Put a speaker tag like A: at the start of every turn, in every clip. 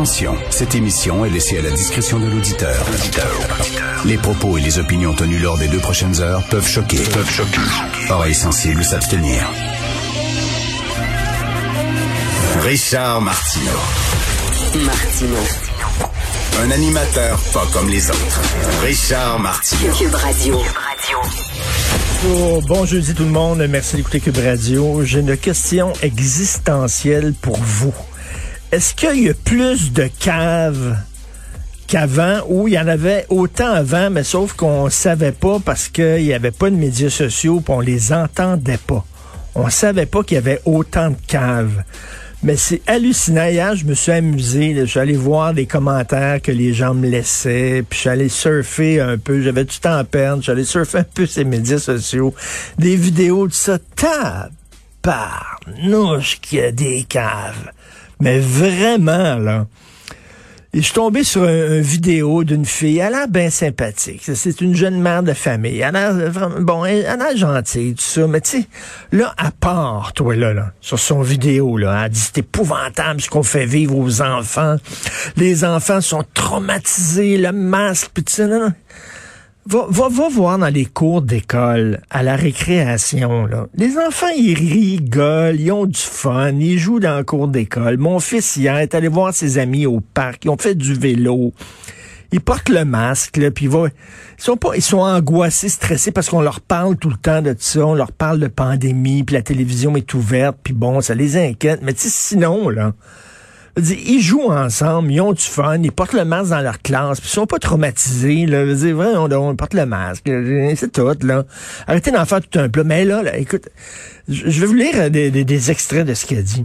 A: Attention, cette émission est laissée à la discrétion de l'auditeur. Les propos et les opinions tenues lors des deux prochaines heures peuvent choquer. Peuvent choquer. Oreilles sensibles s'abstenir. Richard Martineau.
B: Martino.
A: Un animateur pas comme les autres. Richard Martineau.
B: Cube Radio.
C: Oh, bon jeudi tout le monde, merci d'écouter Cube Radio. J'ai une question existentielle pour vous. Est-ce qu'il y a plus de caves qu'avant ou il y en avait autant avant, mais sauf qu'on savait pas parce qu'il n'y avait pas de médias sociaux puis on les entendait pas. On savait pas qu'il y avait autant de caves. Mais c'est hallucinant. Hier, je me suis amusé. là. Voir les commentaires que les gens me laissaient. Puis je suis allé surfer un peu. J'avais du temps à perdre. Allé surfer un peu ces médias sociaux. Des vidéos de ça. Tabarnouche qu'il y a des caves. Mais vraiment, là. Et je suis tombé sur un, un vidéo d'une fille, elle a l'air bien sympathique. C'est une jeune mère de famille. Elle a l'air vraiment, bon, elle, a l'air gentille, tout ça. Mais tu sais, là, à part, toi, là, là, sur son vidéo, là, elle dit c'est épouvantable ce qu'on fait vivre aux enfants. Les enfants sont traumatisés, le masque, puis tu sais. Va, va, voir dans les cours d'école, à la récréation, là. Les enfants, ils rigolent, ils ont du fun, ils jouent dans le cours d'école. Mon fils, hier, est allé voir ses amis au parc, ils ont fait du vélo. Ils portent le masque, là, puis ils, vont- ils sont pas, ils sont angoissés, stressés parce qu'on leur parle tout le temps de ça, on leur parle de pandémie, puis la télévision est ouverte, puis bon, ça les inquiète. Mais tu sinon, là, dire, ils jouent ensemble, ils ont du fun, ils portent le masque dans leur classe, puis ils sont pas traumatisés, là. Je dire, on, porte le masque, c'est tout, là. Arrêtez d'en faire tout un plat. Mais là, écoute, je vais vous lire euh, des, des- des extraits de ce qu'elle dit.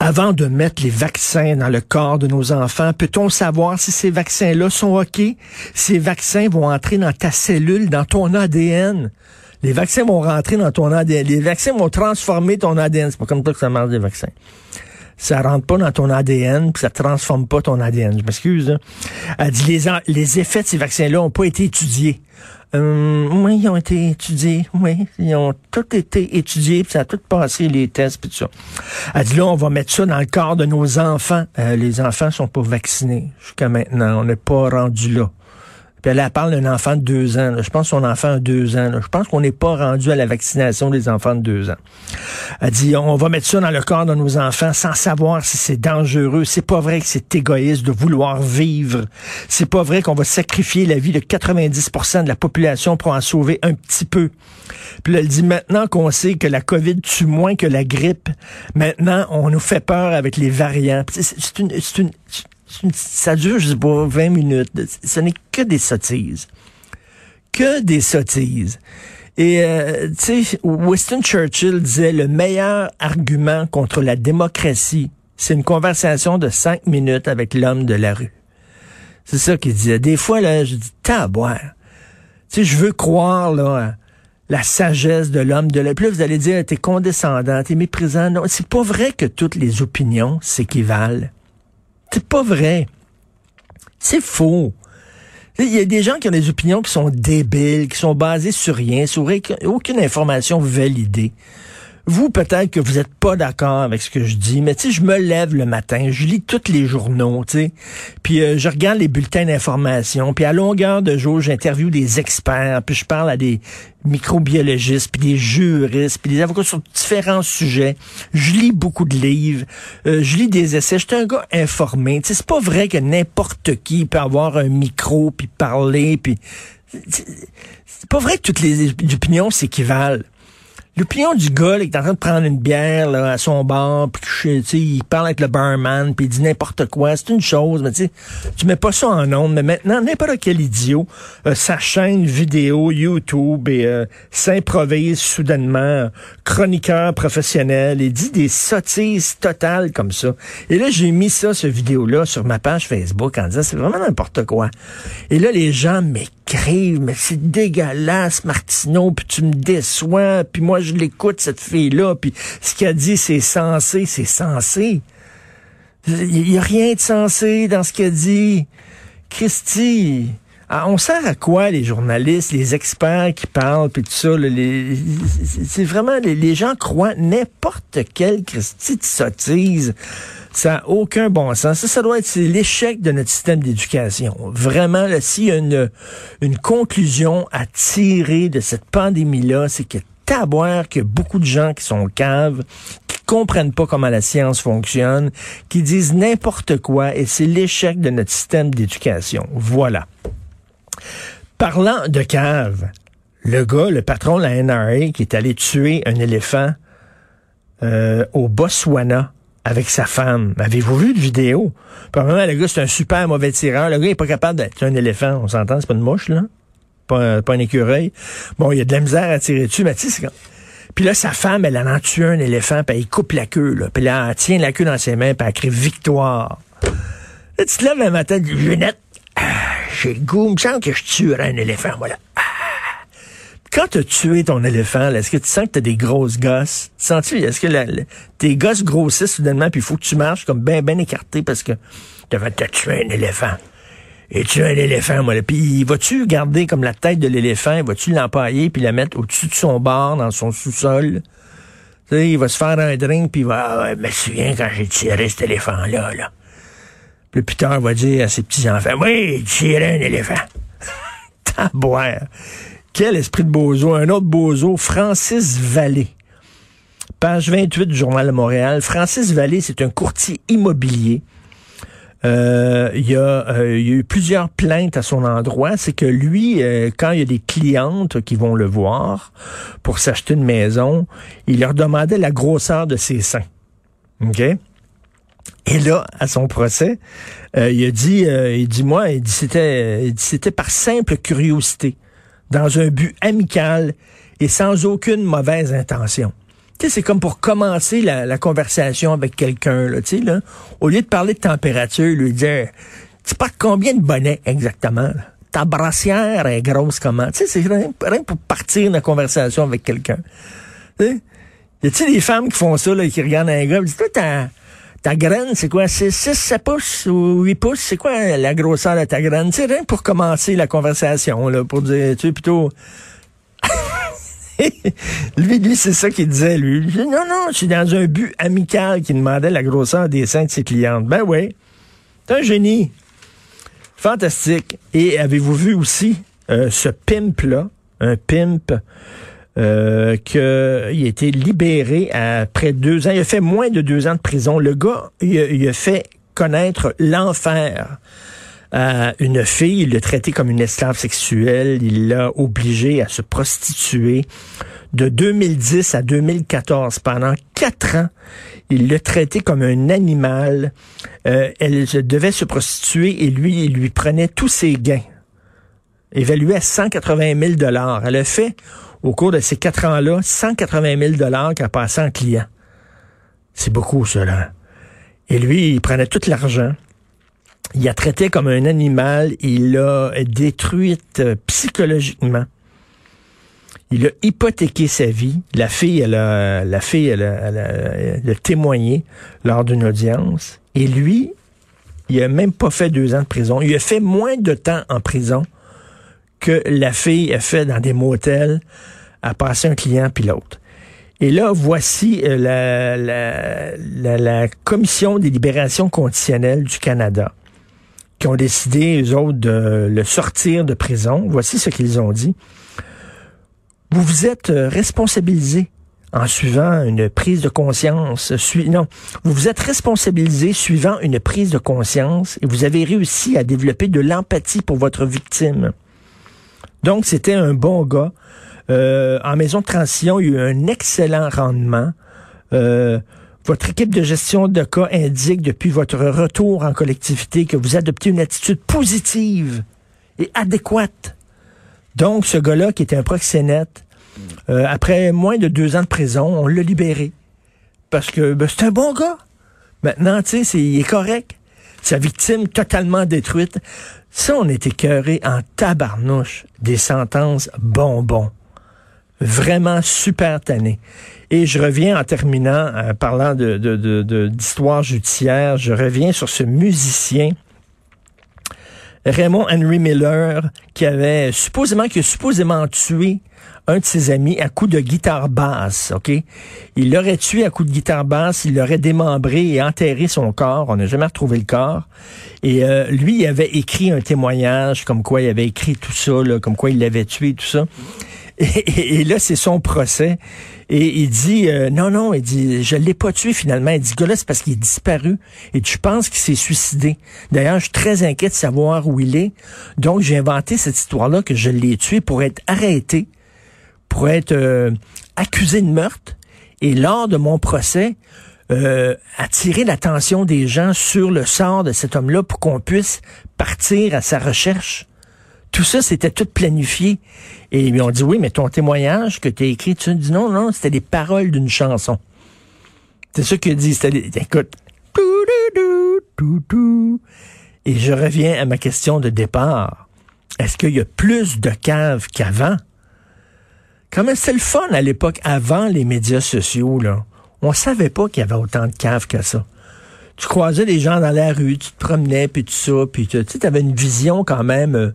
C: Avant de mettre les vaccins dans le corps de nos enfants, peut-on savoir si ces vaccins-là sont OK? Ces vaccins vont entrer dans ta cellule, dans ton ADN. Les vaccins vont rentrer dans ton ADN. Les vaccins vont transformer ton ADN. C'est pas comme ça que ça marche, les vaccins ça rentre pas dans ton ADN, puis ça transforme pas ton ADN. Je m'excuse. hein. Elle dit les, les effets de ces vaccins-là ont pas été étudiés. Hum, oui, ils ont été étudiés. Oui, ils ont tout été étudiés, puis ça a tout passé les tests, puis tout ça. Elle dit là, on va mettre ça dans le corps de nos enfants. Euh, les enfants sont pas vaccinés jusqu'à maintenant. On n'est pas rendu là. Puis elle, elle parle d'un enfant de deux ans. Je pense que son enfant a deux ans. Je pense qu'on n'est pas rendu à la vaccination des enfants de deux ans. Elle dit, on va mettre ça dans le corps de nos enfants sans savoir si c'est dangereux. C'est pas vrai que c'est égoïste de vouloir vivre. C'est pas vrai qu'on va sacrifier la vie de 90% de la population pour en sauver un petit peu. Puis elle dit, maintenant qu'on sait que la COVID tue moins que la grippe, maintenant, on nous fait peur avec les variants. C'est une- ça dure, je sais pas, 20 minutes. Ce n'est que des sottises que des sottises. Et, euh, tu sais, Winston Churchill disait le meilleur argument contre la démocratie, c'est une conversation de cinq minutes avec l'homme de la rue. C'est ça qu'il disait. Des fois, là, je dis, taboire. Tu sais, je veux croire, là, la sagesse de l'homme de la là, vous allez dire, t'es condescendant, t'es méprisant. Non, c'est pas vrai que toutes les opinions s'équivalent. C'est pas vrai. C'est faux. Il y a des gens qui ont des opinions qui sont débiles, qui sont basées sur rien, sur aucune- information validée. Vous, peut-être que vous n'êtes pas d'accord avec ce que je dis, mais tu je me lève le matin, je lis tous les journaux, tu sais, puis euh, je regarde les bulletins d'information, puis à longueur de jour, j'interviewe des experts, puis je parle à des microbiologistes, puis des juristes, puis des avocats sur différents sujets. Je lis beaucoup de livres, euh, je lis des essais. Je suis un gars informé. C'est pas vrai que n'importe qui peut avoir un micro, puis parler, puis... C'est pas vrai que toutes les opinions s'équivalent. L'opinion du gars là, qui est en train de prendre une bière là, à son bar, puis il parle avec le barman, puis il dit n'importe quoi, c'est une chose, mais tu tu mets pas ça en ondes. Mais maintenant, n'importe quel idiot, euh, sa chaîne vidéo YouTube et euh, s'improvise soudainement chroniqueur professionnel et dit des sottises totales comme ça. Et là, j'ai mis ça, ce vidéo-là, sur ma page Facebook en disant c'est vraiment n'importe quoi. Et là, les gens m'écrivent, mais c'est dégueulasse, Martineau, puis tu me déçois, puis moi, je l'écoute, cette fille-là, puis ce qu'elle dit, c'est censé, c'est censé. Il n'y a rien de sensé dans ce qu'elle dit. Christy, ah, on sert à quoi les journalistes, les experts qui parlent, puis tout ça? là, c'est vraiment, les, gens croient n'importe quelle Christy de sottise. Ça n'a aucun bon sens. Ça, doit être l'échec de notre système d'éducation. Vraiment, s'il y a une, une conclusion à tirer de cette pandémie-là, c'est que taboire qu'il y a beaucoup de gens qui sont caves, qui comprennent pas comment la science fonctionne, qui disent n'importe quoi, et c'est l'échec de notre système d'éducation. Voilà. Parlant de cave, le gars, le patron de la NRA, qui est allé tuer un éléphant euh, au Botswana avec sa femme. Avez-vous vu de vidéo? Probablement, le gars, c'est un super mauvais tireur. Le gars, il est pas capable d'être un éléphant. On s'entend, c'est pas une mouche, là? Pas, un écureuil. Bon, il y a de la misère à tirer dessus, mais tu sais, puis là, sa femme, elle en tué un éléphant, puis elle coupe la queue, là. Puis là, elle tient la queue dans ses mains, puis elle crie « Victoire ». Là, tu te lèves un matin, tu dis « ah, j'ai le goût, il me semble que je tuerais un éléphant, voilà. Ah. Quand tu tué ton éléphant, est-ce que tu sens que tu as des grosses gosses? Sens-tu, est-ce que tes gosses grossissent soudainement, puis il faut que tu marches comme bien, bien écarté parce que tu vas te tuer un éléphant? Et tu un éléphant, moi. Puis vas-tu garder comme la tête de l'éléphant, vas-tu l'empailler puis la mettre au-dessus de son bar, dans son sous-sol? Tu sais, il va se faire un drink, puis il va, ah, me souviens quand j'ai tiré cet éléphant-là, là. Puis plus tard, il va dire à ses petits-enfants, oui, tiré un éléphant. boire. Quel esprit de bozo. Un autre bozo, Francis Vallée. Page 28 du Journal de Montréal. Francis Vallée, c'est un courtier immobilier. Euh, il, y a, euh, il, y a, eu plusieurs plaintes à son endroit. C'est que lui, euh, quand il y a des clientes qui vont le voir pour s'acheter une maison, il leur demandait la grosseur de ses seins. OK? Et là, à son procès, il a dit, il dit moi, il dit c'était, c'était par simple curiosité, dans un but amical et sans aucune mauvaise intention c'est comme pour commencer la, conversation avec quelqu'un, là, tu sais, là. Au lieu de parler de température, lui dire, tu portes combien de bonnets exactement, Ta brassière est grosse comment? Tu sais, c'est rien, pour partir la conversation avec quelqu'un. Tu sais? Y a-t-il des femmes qui font ça, là, qui regardent un gars, disent, toi, ta, ta graine, c'est quoi? C'est 6, 7 pouces ou 8 pouces? C'est quoi la grosseur de ta graine? C'est rien pour commencer la conversation, là, pour dire, tu sais, plutôt, lui, lui, c'est ça qu'il disait, lui. non, non, suis dans un but amical qui demandait la grosseur des seins de ses clientes. Ben oui. C'est un génie. Fantastique. Et avez-vous vu aussi euh, ce pimp-là, un pimp, euh, qu'il a été libéré après deux ans. Il a fait moins de deux ans de prison. Le gars, il a fait connaître l'enfer à une fille, il l'a traitée comme une esclave sexuelle, il l'a obligée à se prostituer. De 2010 à 2014, pendant quatre ans, il l'a traitée comme un animal. Euh, elle devait se prostituer et lui, il lui prenait tous ses gains, évalué à 180 000 dollars. Elle a fait, au cours de ces quatre ans-là, 180 000 dollars qu'elle passé en client. C'est beaucoup, cela. Et lui, il prenait tout l'argent il a traité comme un animal, il l'a détruite euh, psychologiquement. Il a hypothéqué sa vie. La fille, elle a, la fille, elle a, témoigné lors d'une audience. Et lui, il a même pas fait deux ans de prison. Il a fait moins de temps en prison que la fille a fait dans des motels à passer un client puis l'autre. Et là, voici euh, la, la, la, Commission des libérations conditionnelles du Canada qui ont décidé, eux autres, de le sortir de prison. Voici ce qu'ils ont dit. Vous vous êtes euh, responsabilisé en suivant une prise de conscience. non, vous vous êtes responsabilisé suivant une prise de conscience et vous avez réussi à développer de l'empathie pour votre victime. Donc, c'était un bon gars. Euh, en maison de transition, il y a eu un excellent rendement. Euh, votre équipe de gestion de cas indique depuis votre retour en collectivité que vous adoptez une attitude positive et adéquate. Donc, ce gars-là, qui était un proxénète, euh, après moins de deux ans de prison, on l'a libéré. Parce que ben, c'est un bon gars. Maintenant, tu sais, il est correct. Sa victime totalement détruite. Ça, on était écœuré en tabarnouche des sentences bonbons. Vraiment super tanné. Et je reviens en terminant, en parlant de, d'histoire judiciaire, je reviens sur ce musicien Raymond Henry Miller, qui avait supposément, qui a supposément tué un de ses amis à coup de guitare basse, OK? Il l'aurait tué à coup de guitare basse, il l'aurait démembré et enterré son corps. On n'a jamais retrouvé le corps. Et euh, lui, il avait écrit un témoignage comme quoi il avait écrit tout ça, comme quoi il l'avait tué, tout ça. Et, là, c'est son procès. Et il dit, euh, non, non, il dit, je l'ai pas tué finalement. Il dit, gars, c'est parce qu'il est disparu. Et tu penses qu'il s'est suicidé. D'ailleurs, je suis très inquiet de savoir où il est. Donc, j'ai inventé cette histoire-là que je l'ai tué pour être arrêté pour être euh, accusé de meurtre et lors de mon procès, euh, attirer l'attention des gens sur le sort de cet homme-là pour qu'on puisse partir à sa recherche. Tout ça, c'était tout planifié. Et ils ont dit, oui, mais ton témoignage que tu as écrit, tu dis non, non, c'était des paroles d'une chanson. C'est ça qu'il dit. C'était des, écoute, et je reviens à ma question de départ. Est-ce qu'il y a plus de caves qu'avant? Comment c'est le fun à l'époque, avant les médias sociaux, là. On savait pas qu'il y avait autant de caves que ça. Tu croisais des gens dans la rue, tu te promenais, puis tout ça, puis tu avais une vision quand même euh,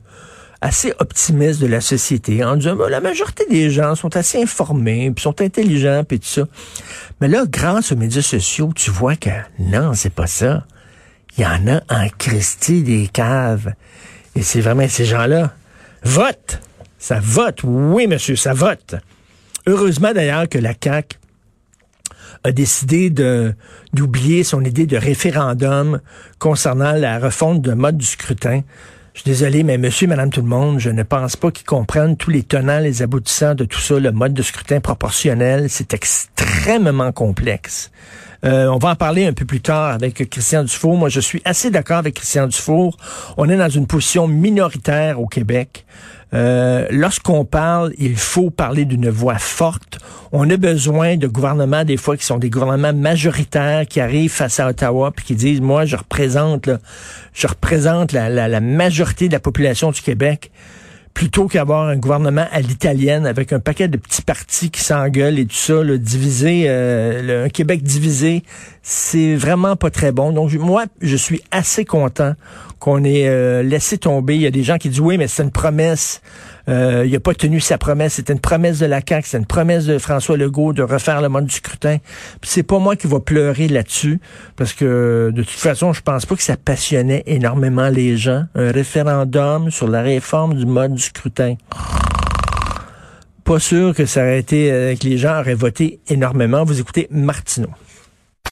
C: assez optimiste de la société, en disant, la majorité des gens sont assez informés, puis sont intelligents, puis tout ça. Mais là, grâce aux médias sociaux, tu vois que non, c'est pas ça. Il y en a en Christie des caves. Et c'est vraiment ces gens-là. Vote! Ça vote, oui, monsieur, ça vote. Heureusement d'ailleurs que la CAQ a décidé d'oublier son idée de référendum concernant la refonte de mode du scrutin. Je suis désolé, mais monsieur, madame, tout le monde, je ne pense pas qu'ils comprennent tous les tenants, les aboutissants de tout ça. Le mode de scrutin proportionnel, c'est extrêmement complexe. Euh, on va en parler un peu plus tard avec Christian Dufour. Moi, je suis assez d'accord avec Christian Dufour. On est dans une position minoritaire au Québec. Euh, lorsqu'on parle, il faut parler d'une voix forte. On a besoin de gouvernements, des fois, qui sont des gouvernements majoritaires, qui arrivent face à Ottawa, puis qui disent, moi, je représente, je représente la, la majorité de la population du Québec plutôt qu'avoir un gouvernement à l'italienne avec un paquet de petits partis qui s'engueulent et tout ça, le divisé, euh, un Québec divisé, c'est vraiment pas très bon. Donc moi, je suis assez content qu'on ait euh, laissé tomber. Il y a des gens qui disent oui, mais c'est une promesse. Euh, il n'a pas tenu sa promesse. C'était une promesse de la CAQ, c'était une promesse de François Legault de refaire le mode du scrutin. C'est pas moi qui va pleurer là-dessus, parce que de toute façon, je pense pas que ça passionnait énormément les gens. Un référendum sur la réforme du mode du scrutin. Pas sûr que ça aurait été, euh, que les gens auraient voté énormément. Vous écoutez Martineau.